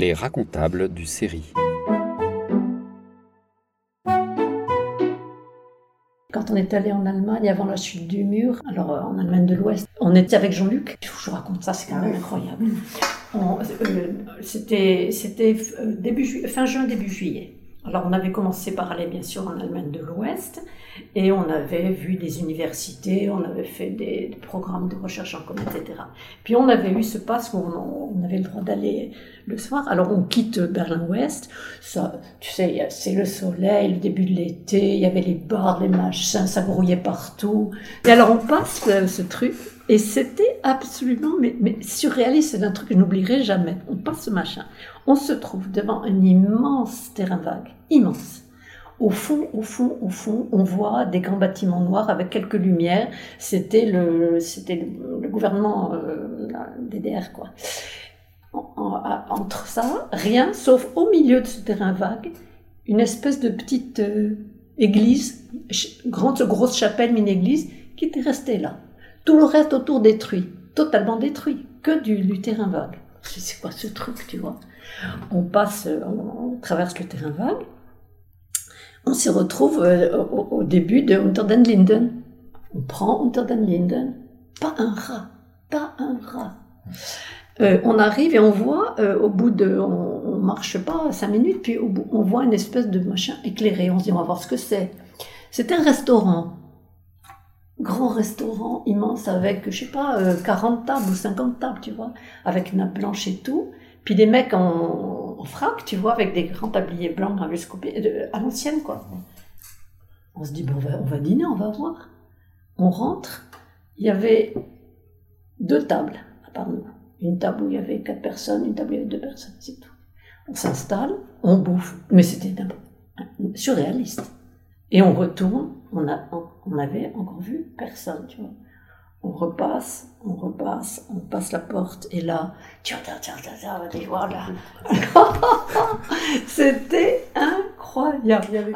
les racontables du série. Quand on est allé en Allemagne avant la chute du mur, alors euh, en Allemagne de l'Ouest, on était avec Jean-Luc. Je vous raconte ça, c'est quand même incroyable. On- euh, C'était c'était, euh, début fin juin, début juillet. Alors on avait commencé par aller bien sûr en Allemagne de l'Ouest et on avait vu des universités, on avait fait des, programmes de recherche en commun, etc. Puis on avait eu ce passe où on, on avait le droit d'aller le soir. Alors on quitte Berlin-Ouest, ça, tu sais, c'est le soleil, le début de l'été, il y avait les bars, les machins, ça grouillait partout. Et alors on passe euh, ce truc et c'était absolument surréaliste, c'est un truc que je n'oublierai jamais. On passe ce machin, on se trouve devant un immense terrain vague, immense. Au fond, au fond, au fond, on voit des grands bâtiments noirs avec quelques lumières. C'était le, c'était le, gouvernement euh, DDR, quoi. Entre ça, rien, sauf au milieu de ce terrain vague, une espèce de petite euh, église, grande, grosse chapelle, mini-église, qui était restée là. Tout le reste autour détruit, totalement détruit, que du, terrain vague. C'est c'est quoi ce truc, tu vois On passe, euh, on, traverse le terrain vague, on s'y retrouve euh, au, début de Unter den Linden. On prend Unter den Linden, pas un rat, pas un rat. Euh, on arrive et on voit, au bout de, on, on marche pas cinq minutes, puis au bout, on voit une espèce de machin éclairé. On se dit, on va voir ce que c'est. C'était un restaurant, grand restaurant immense avec, je sais pas, euh, 40 tables ou 50 tables, tu vois, avec nappe blanche et tout. Puis des mecs en, frac, tu vois, avec des grands tabliers blancs de- à l'ancienne, quoi. On se dit, bon, on va, on va dîner, on va voir. On rentre, il y avait deux tables, à part. Une table où il y avait quatre personnes, une table où il y avait deux personnes, c'est tout. On s'installe, on bouffe, mais c'était surréaliste. Et on retourne, on, a, on avait encore vu personne, tu vois. On repasse, on repasse, on passe la porte, et là, tiens, tiens, tiens, tiens, tiens, on va aller voir là. C'était incroyable.